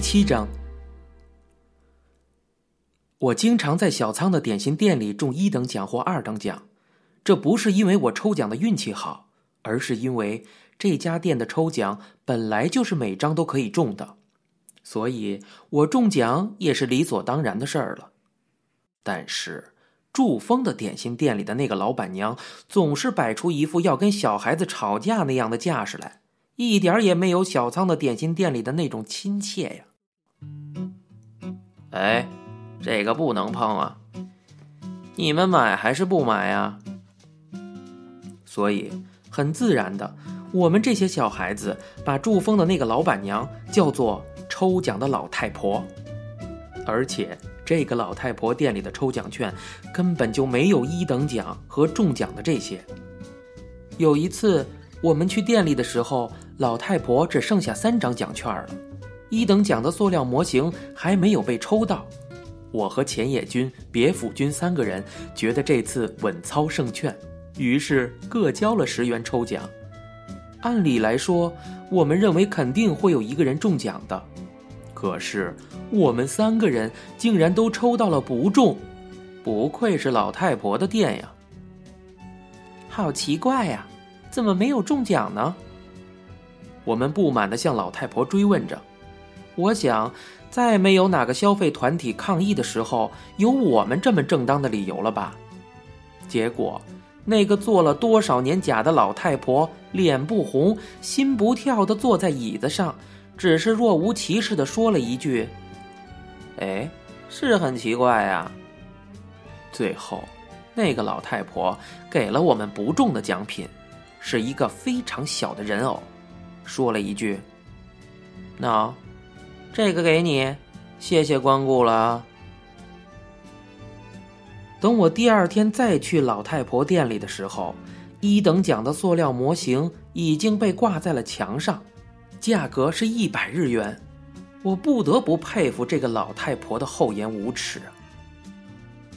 第七章，我经常在小仓的点心店里中一等奖或二等奖，这不是因为我抽奖的运气好，而是因为这家店的抽奖本来就是每张都可以中的，所以我中奖也是理所当然的事儿了。但是，祝峰的点心店里的那个老板娘总是摆出一副要跟小孩子吵架那样的架势来。一点也没有小仓的点心店里的那种亲切呀！哎，这个不能碰啊！你们买还是不买呀？所以很自然的，我们这些小孩子把祝丰的那个老板娘叫做抽奖的老太婆，而且这个老太婆店里的抽奖券根本就没有一等奖和中奖的这些。有一次我们去店里的时候。老太婆只剩下三张奖券了，一等奖的塑料模型还没有被抽到。我和浅野君、别府君三个人觉得这次稳操胜券，于是各交了十元抽奖。按理来说，我们认为肯定会有一个人中奖的，可是我们三个人竟然都抽到了不中，不愧是老太婆的店呀！好奇怪呀，怎么没有中奖呢？我们不满地向老太婆追问着。我想，再没有哪个消费团体抗议的时候，有我们这么正当的理由了吧？结果，那个做了多少年假的老太婆脸不红心不跳地坐在椅子上，只是若无其事地说了一句：“哎，是很奇怪呀。”最后，那个老太婆给了我们不中的奖品，是一个非常小的人偶。说了一句：“那，这个给你，谢谢光顾了。”等我第二天再去老太婆店里的时候，一等奖的塑料模型已经被挂在了墙上，价格是一百日元。我不得不佩服这个老太婆的厚颜无耻。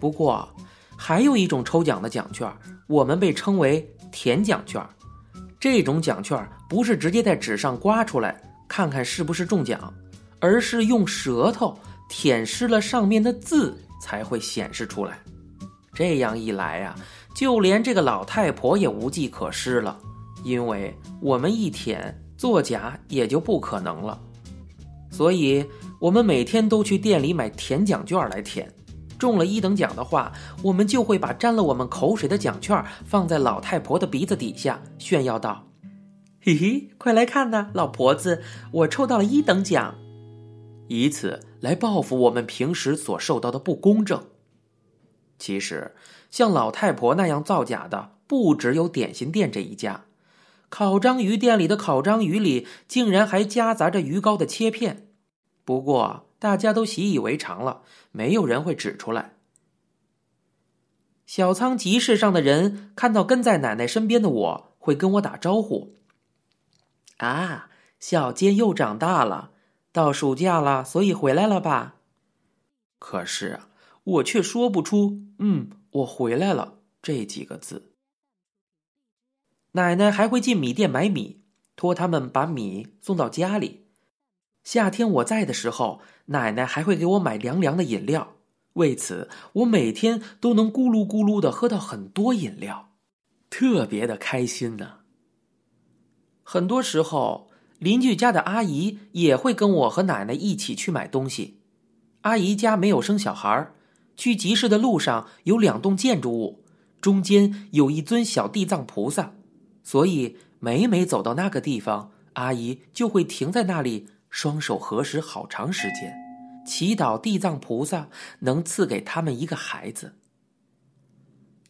不过，还有一种抽奖的奖券，我们被称为甜奖券。这种奖券不是直接在纸上刮出来看看是不是中奖，而是用舌头舔湿了上面的字才会显示出来。这样一来呀，就连这个老太婆也无计可施了，因为我们一舔作假也就不可能了。所以，我们每天都去店里买舔奖券来舔。中了一等奖的话，我们就会把沾了我们口水的奖券放在老太婆的鼻子底下，炫耀道：“嘿嘿，快来看呐，老婆子，我抽到了一等奖！”以此来报复我们平时所受到的不公正。其实，像老太婆那样造假的不只有点心店这一家，烤章鱼店里的烤章鱼里竟然还夹杂着鱼糕的切片。不过，大家都习以为常了，没有人会指出来。小仓集市上的人看到跟在奶奶身边的我，会跟我打招呼：“啊，小坚又长大了，到暑假了，所以回来了吧？”可是我却说不出“嗯，我回来了”这几个字。奶奶还会进米店买米，托他们把米送到家里。夏天我在的时候，奶奶还会给我买凉凉的饮料。为此，我每天都能咕噜咕噜的喝到很多饮料，特别的开心呢。很多时候，邻居家的阿姨也会跟我和奶奶一起去买东西。阿姨家没有生小孩去集市的路上有两栋建筑物，中间有一尊小地藏菩萨，所以每每走到那个地方，阿姨就会停在那里。双手合十好长时间，祈祷地藏菩萨能赐给他们一个孩子。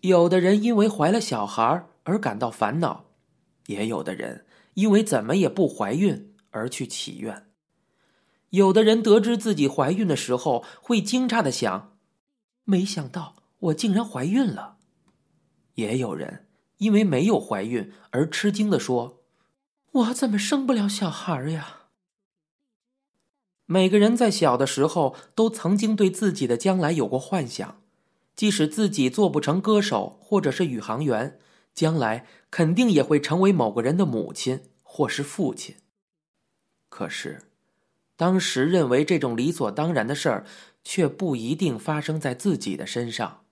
有的人因为怀了小孩而感到烦恼，也有的人因为怎么也不怀孕而去祈愿。有的人得知自己怀孕的时候，会惊诧的想：“没想到我竟然怀孕了。”也有人因为没有怀孕而吃惊的说：“我怎么生不了小孩呀？”每个人在小的时候都曾经对自己的将来有过幻想，即使自己做不成歌手或者是宇航员，将来肯定也会成为某个人的母亲或是父亲。可是，当时认为这种理所当然的事儿，却不一定发生在自己的身上。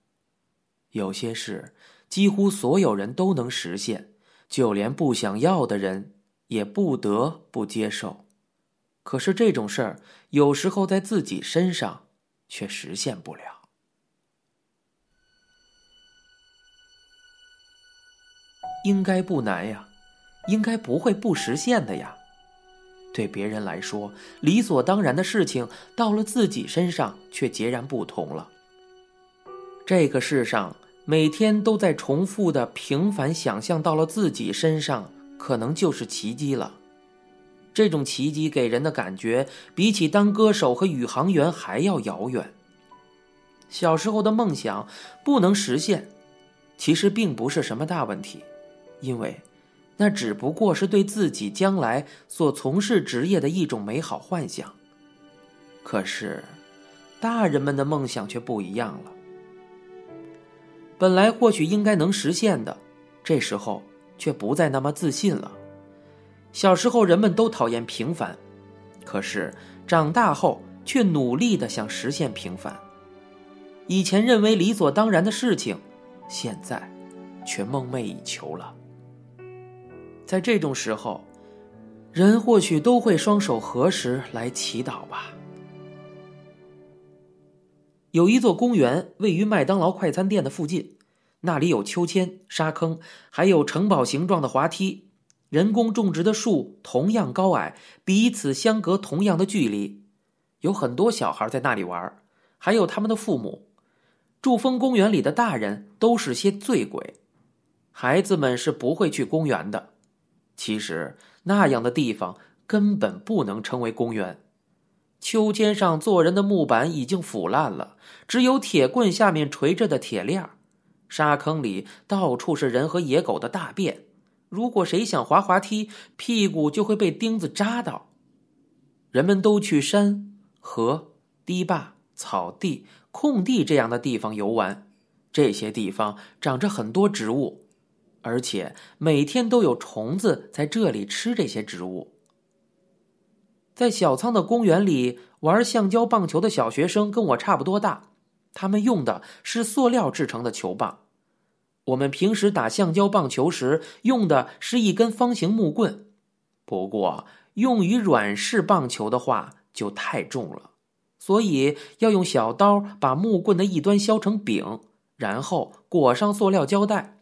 有些事，几乎所有人都能实现，就连不想要的人，也不得不接受。可是这种事儿，有时候在自己身上，却实现不了。应该不难呀，应该不会不实现的呀。对别人来说理所当然的事情，到了自己身上却截然不同了。这个世上每天都在重复的平凡想象，到了自己身上，可能就是奇迹了。这种奇迹给人的感觉，比起当歌手和宇航员还要遥远。小时候的梦想不能实现，其实并不是什么大问题，因为。那只不过是对自己将来所从事职业的一种美好幻想。可是，大人们的梦想却不一样了。本来或许应该能实现的，这时候却不再那么自信了。小时候人们都讨厌平凡，可是长大后却努力的想实现平凡。以前认为理所当然的事情，现在却梦寐以求了。在这种时候，人或许都会双手合十来祈祷吧。有一座公园位于麦当劳快餐店的附近，那里有秋千、沙坑，还有城堡形状的滑梯。人工种植的树同样高矮，彼此相隔同样的距离。有很多小孩在那里玩，还有他们的父母。祝丰公园里的大人都是些醉鬼，孩子们是不会去公园的。其实那样的地方根本不能称为公园。秋千上坐人的木板已经腐烂了，只有铁棍下面垂着的铁链沙坑里到处是人和野狗的大便。如果谁想滑滑梯，屁股就会被钉子扎到。人们都去山、河、堤坝、草地、空地这样的地方游玩。这些地方长着很多植物。而且每天都有虫子在这里吃这些植物。在小仓的公园里玩橡胶棒球的小学生跟我差不多大，他们用的是塑料制成的球棒。我们平时打橡胶棒球时用的是一根方形木棍，不过用于软式棒球的话就太重了，所以要用小刀把木棍的一端削成饼，然后裹上塑料胶带。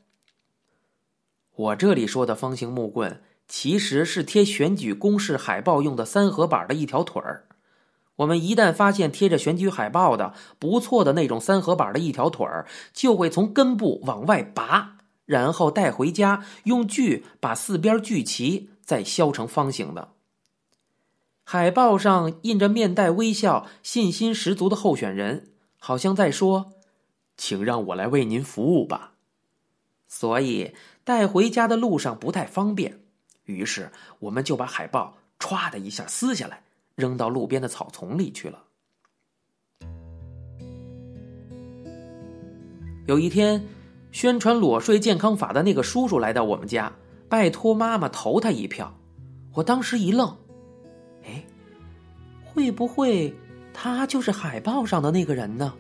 我这里说的方形木棍，其实是贴选举公示海报用的三合板的一条腿儿。我们一旦发现贴着选举海报的不错的那种三合板的一条腿儿，就会从根部往外拔，然后带回家，用锯把四边锯齐，再削成方形的。海报上印着面带微笑、信心十足的候选人，好像在说：“请让我来为您服务吧。”所以。带回家的路上不太方便，于是我们就把海报歘的一下撕下来，扔到路边的草丛里去了。有一天，宣传裸睡健康法的那个叔叔来到我们家，拜托妈妈投他一票。我当时一愣，哎，会不会他就是海报上的那个人呢？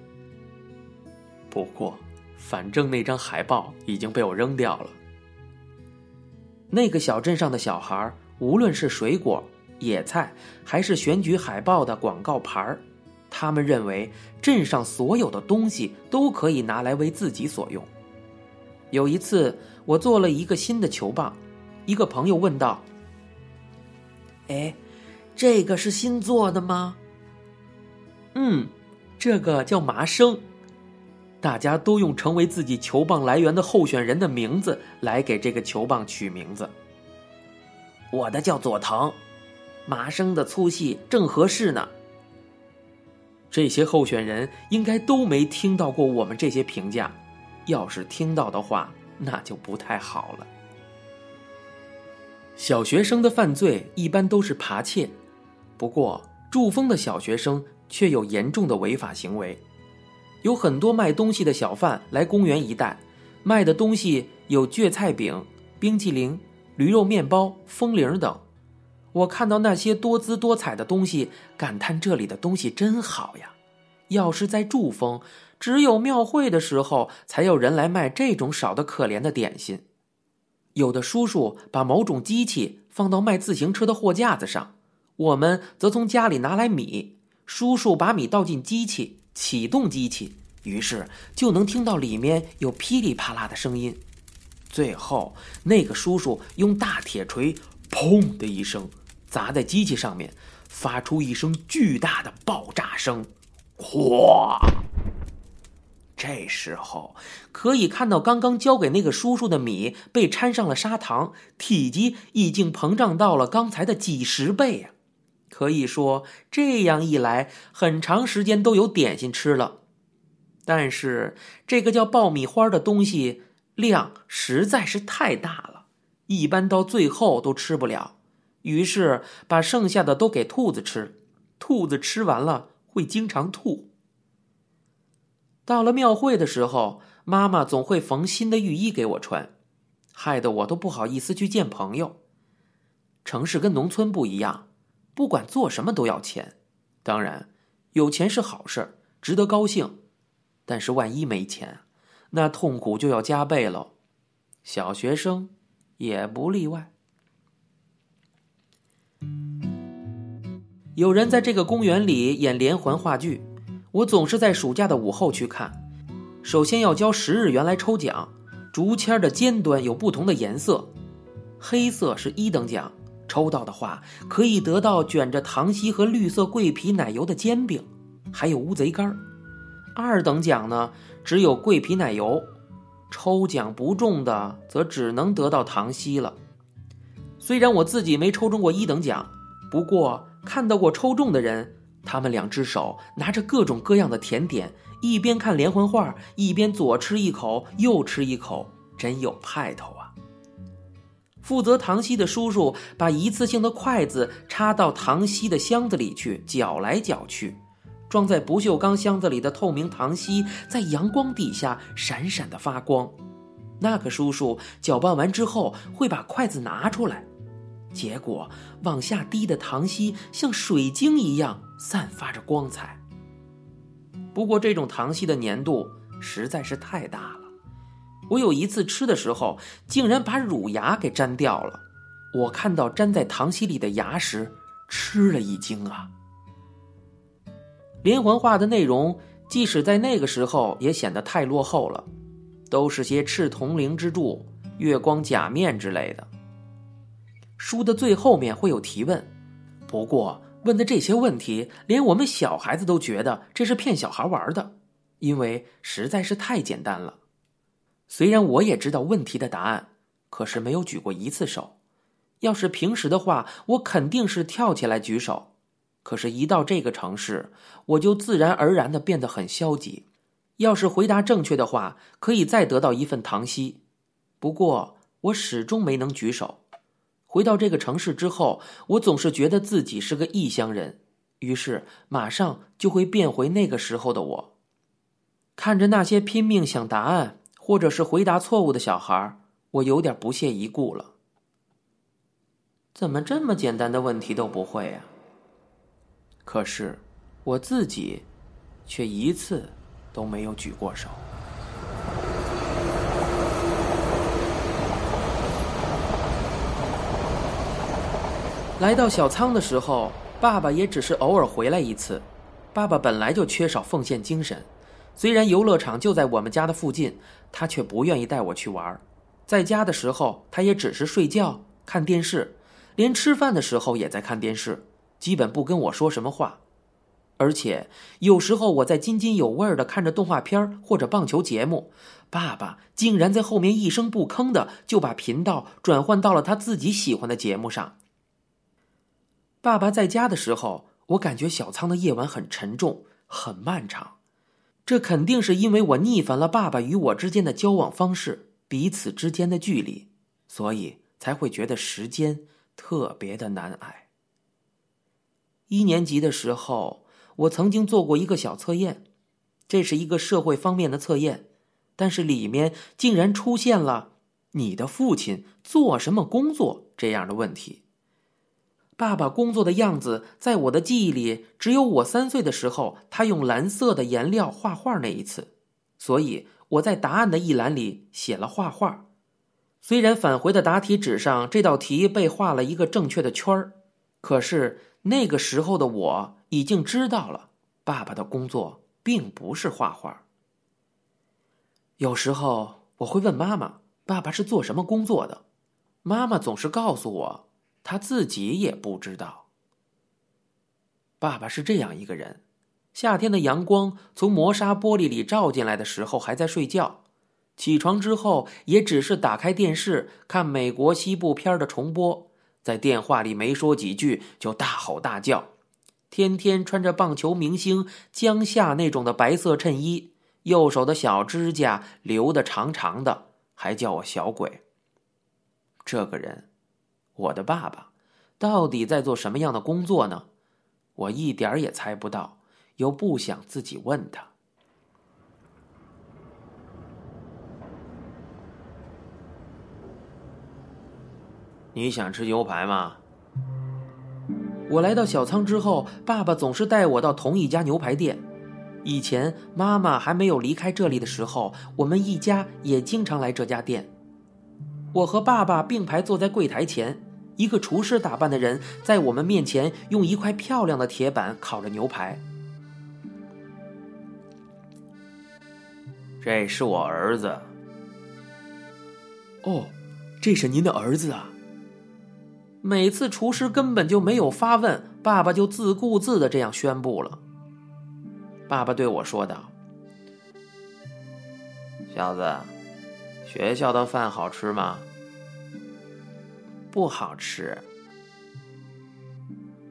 不过，反正那张海报已经被我扔掉了。那个小镇上的小孩，无论是水果、野菜，还是选举海报的广告牌，他们认为镇上所有的东西都可以拿来为自己所用。有一次，我做了一个新的球棒，一个朋友问道：“哎，这个是新做的吗？”“嗯，这个叫麻生。”大家都用成为自己球棒来源的候选人的名字来给这个球棒取名字。我的叫佐藤，麻生的粗细正合适呢。这些候选人应该都没听到过我们这些评价，要是听到的话，那就不太好了。小学生的犯罪一般都是扒窃，不过祝丰的小学生却有严重的违法行为。有很多卖东西的小贩来公园一带，卖的东西有蕨菜饼、冰淇淋、驴肉面包、风铃等。我看到那些多姿多彩的东西，感叹这里的东西真好呀！要是在祝丰，只有庙会的时候才有人来卖这种少得可怜的点心。有的叔叔把某种机器放到卖自行车的货架子上，我们则从家里拿来米。叔叔把米倒进机器，启动机器，于是就能听到里面有噼里啪啦的声音。最后，那个叔叔用大铁锤“砰”的一声。砸在机器上面，发出一声巨大的爆炸声，哗！这时候可以看到，刚刚交给那个叔叔的米被掺上了砂糖，体积已经膨胀到了刚才的几十倍啊！可以说，这样一来，很长时间都有点心吃了。但是，这个叫爆米花的东西量实在是太大了，一般到最后都吃不了。于是把剩下的都给兔子吃，兔子吃完了会经常吐。到了庙会的时候，妈妈总会缝新的浴衣给我穿，害得我都不好意思去见朋友。城市跟农村不一样，不管做什么都要钱。当然，有钱是好事，值得高兴。但是万一没钱，那痛苦就要加倍喽。小学生也不例外。有人在这个公园里演连环话剧，我总是在暑假的午后去看。首先要交十日元来抽奖，竹签的尖端有不同的颜色，黑色是一等奖，抽到的话可以得到卷着糖稀和绿色桂皮奶油的煎饼，还有乌贼干儿二等奖呢，只有桂皮奶油，抽奖不中的则只能得到糖稀了。虽然我自己没抽中过一等奖，不过。看到过抽中的人，他们两只手拿着各种各样的甜点，一边看连环画，一边左吃一口，右吃一口，真有派头！负责糖稀的叔叔把一次性的筷子插到糖稀的箱子里去，搅来搅去，装在不锈钢箱子里的透明糖稀在阳光底下闪闪的发光。那个叔叔搅拌完之后，会把筷子拿出来。结果往下滴的糖稀像水晶一样散发着光彩。不过这种糖稀的粘度实在是太大了，我有一次吃的时候竟然把乳牙给粘掉了。我看到粘在糖稀里的牙时，吃了一惊啊！连环画的内容，即使在那个时候也显得太落后了，都是些赤铜灵之柱、月光假面之类的。书的最后面会有提问，不过问的这些问题，连我们小孩子都觉得这是骗小孩玩的，因为实在是太简单了。虽然我也知道问题的答案，可是没有举过一次手。要是平时的话，我肯定是跳起来举手，可是，一到这个城市，我就自然而然的变得很消极。要是回答正确的话，可以再得到一份糖稀，不过我始终没能举手。回到这个城市之后，我总是觉得自己是个异乡人，于是马上就会变回那个时候的我。看着那些拼命想答案或者是回答错误的小孩，我有点不屑一顾了。怎么这么简单的问题都不会呀？可是我自己却一次都没有举过手。来到小仓的时候，爸爸也只是偶尔回来一次。爸爸本来就缺少奉献精神，虽然游乐场就在我们家的附近，他却不愿意带我去玩。在家的时候，他也只是睡觉、看电视，连吃饭的时候也在看电视，基本不跟我说什么话。而且有时候我在津津有味的看着动画片或者棒球节目，爸爸竟然在后面一声不吭的就把频道转换到了他自己喜欢的节目上。爸爸在家的时候，我感觉小仓的夜晚很沉重、很漫长。这肯定是因为我逆反了爸爸与我之间的交往方式，彼此之间的距离，所以才会觉得时间特别的难挨。一年级的时候，我曾经做过一个小测验，这是一个社会方面的测验，但是里面竟然出现了“你的父亲做什么工作”这样的问题。爸爸工作的样子，在我的记忆里，只有我三岁的时候，他用蓝色的颜料画画那一次。所以我在答案的一栏里写了画画。虽然返回的答题纸上这道题被画了一个正确的圈儿，可是那个时候的我已经知道了，爸爸的工作并不是画画。有时候我会问妈妈：“爸爸是做什么工作的？”妈妈总是告诉我，他自己也不知道。爸爸是这样一个人：夏天的阳光从磨砂玻璃里照进来的时候，还在睡觉。起床之后，也只是打开电视看美国西部片的重播，在电话里没说几句就大吼大叫。天天穿着棒球明星江夏那种的白色衬衣，右手的小指甲留的长长的，还叫我小鬼。这个人，我的爸爸，到底在做什么样的工作呢？我一点儿也猜不到，又不想自己问他。你想吃牛排吗？我来到小仓之后，爸爸总是带我到同一家牛排店。以前妈妈还没有离开这里的时候，我们一家也经常来这家店。我和爸爸并排坐在柜台前，一个厨师打扮的人在我们面前用一块漂亮的铁板烤着牛排。这是我儿子。哦，这是您的儿子啊。每次厨师根本就没有发问，爸爸就自顾自的这样宣布了。爸爸对我说道：“小子，学校的饭好吃吗？不好吃。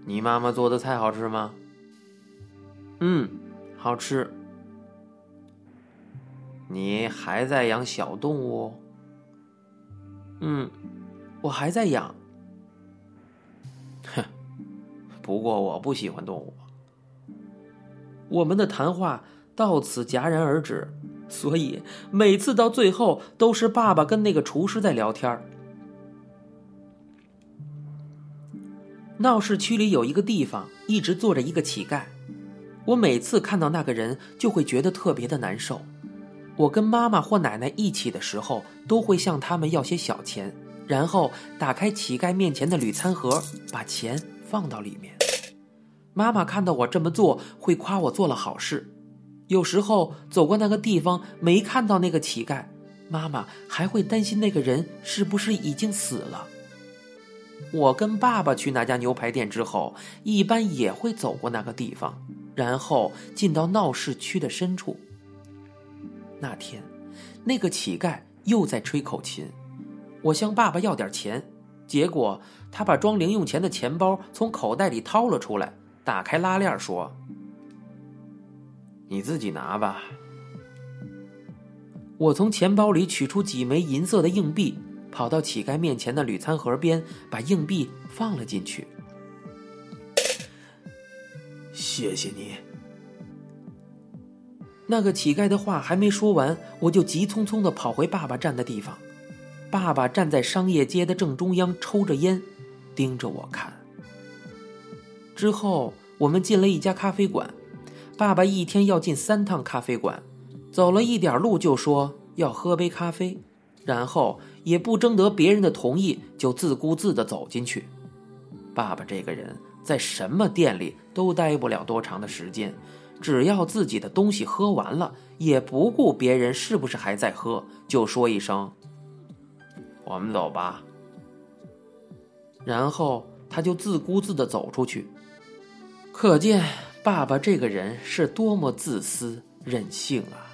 你妈妈做的菜好吃吗？嗯，好吃。你还在养小动物？嗯，我还在养。”哼，不过我不喜欢动物。我们的谈话到此戛然而止，所以每次到最后都是爸爸跟那个厨师在聊天闹市区里有一个地方一直坐着一个乞丐，我每次看到那个人就会觉得特别的难受。我跟妈妈或奶奶一起的时候，都会向他们要些小钱。然后打开乞丐面前的铝餐盒，把钱放到里面。妈妈看到我这么做，会夸我做了好事。有时候走过那个地方没看到那个乞丐，妈妈还会担心那个人是不是已经死了。我跟爸爸去那家牛排店之后，一般也会走过那个地方，然后进到闹市区的深处。那天，那个乞丐又在吹口琴。我向爸爸要点钱，结果他把装零用钱的钱包从口袋里掏了出来，打开拉链说：“你自己拿吧。”我从钱包里取出几枚银色的硬币，跑到乞丐面前的铝餐盒边，把硬币放了进去。谢谢你。那个乞丐的话还没说完，我就急匆匆的跑回爸爸站的地方。爸爸站在商业街的正中央，抽着烟，盯着我看。之后，我们进了一家咖啡馆。爸爸一天要进三趟咖啡馆，走了一点路就说要喝杯咖啡，然后也不征得别人的同意，就自顾自的走进去。爸爸这个人，在什么店里都待不了多长的时间，只要自己的东西喝完了，也不顾别人是不是还在喝，就说一声。我们走吧。然后他就自顾自的走出去，可见爸爸这个人是多么自私任性啊！